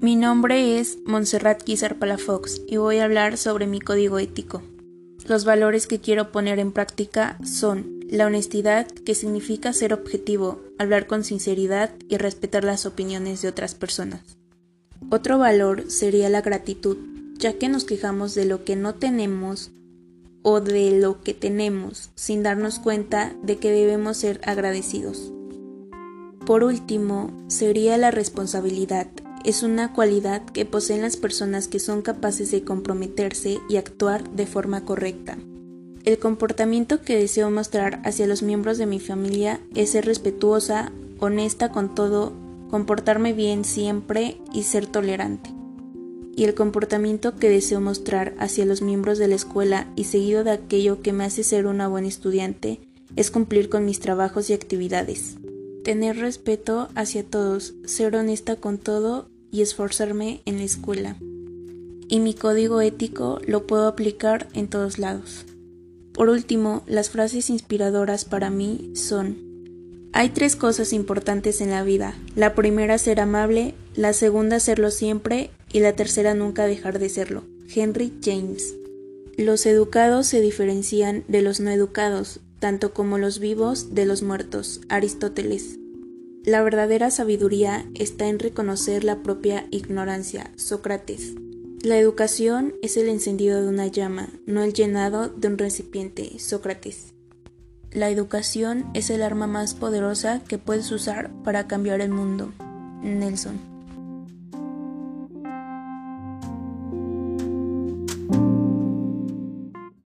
Mi nombre es Montserrat Quizar Palafox y voy a hablar sobre mi código ético. Los valores que quiero poner en práctica son la honestidad, que significa ser objetivo, hablar con sinceridad y respetar las opiniones de otras personas. Otro valor sería la gratitud, ya que nos quejamos de lo que no tenemos o de lo que tenemos sin darnos cuenta de que debemos ser agradecidos. Por último, sería la responsabilidad, es una cualidad que poseen las personas que son capaces de comprometerse y actuar de forma correcta. El comportamiento que deseo mostrar hacia los miembros de mi familia es ser respetuosa, honesta con todo, comportarme bien siempre y ser tolerante. Y el comportamiento que deseo mostrar hacia los miembros de la escuela y seguido de aquello que me hace ser una buena estudiante es cumplir con mis trabajos y actividades. Tener respeto hacia todos, ser honesta con todo y esforzarme en la escuela. Y mi código ético lo puedo aplicar en todos lados. Por último, las frases inspiradoras para mí son Hay tres cosas importantes en la vida. La primera ser amable, la segunda serlo siempre y la tercera nunca dejar de serlo. Henry James. Los educados se diferencian de los no educados, tanto como los vivos de los muertos. Aristóteles. La verdadera sabiduría está en reconocer la propia ignorancia. Sócrates. La educación es el encendido de una llama, no el llenado de un recipiente. Sócrates. La educación es el arma más poderosa que puedes usar para cambiar el mundo. Nelson.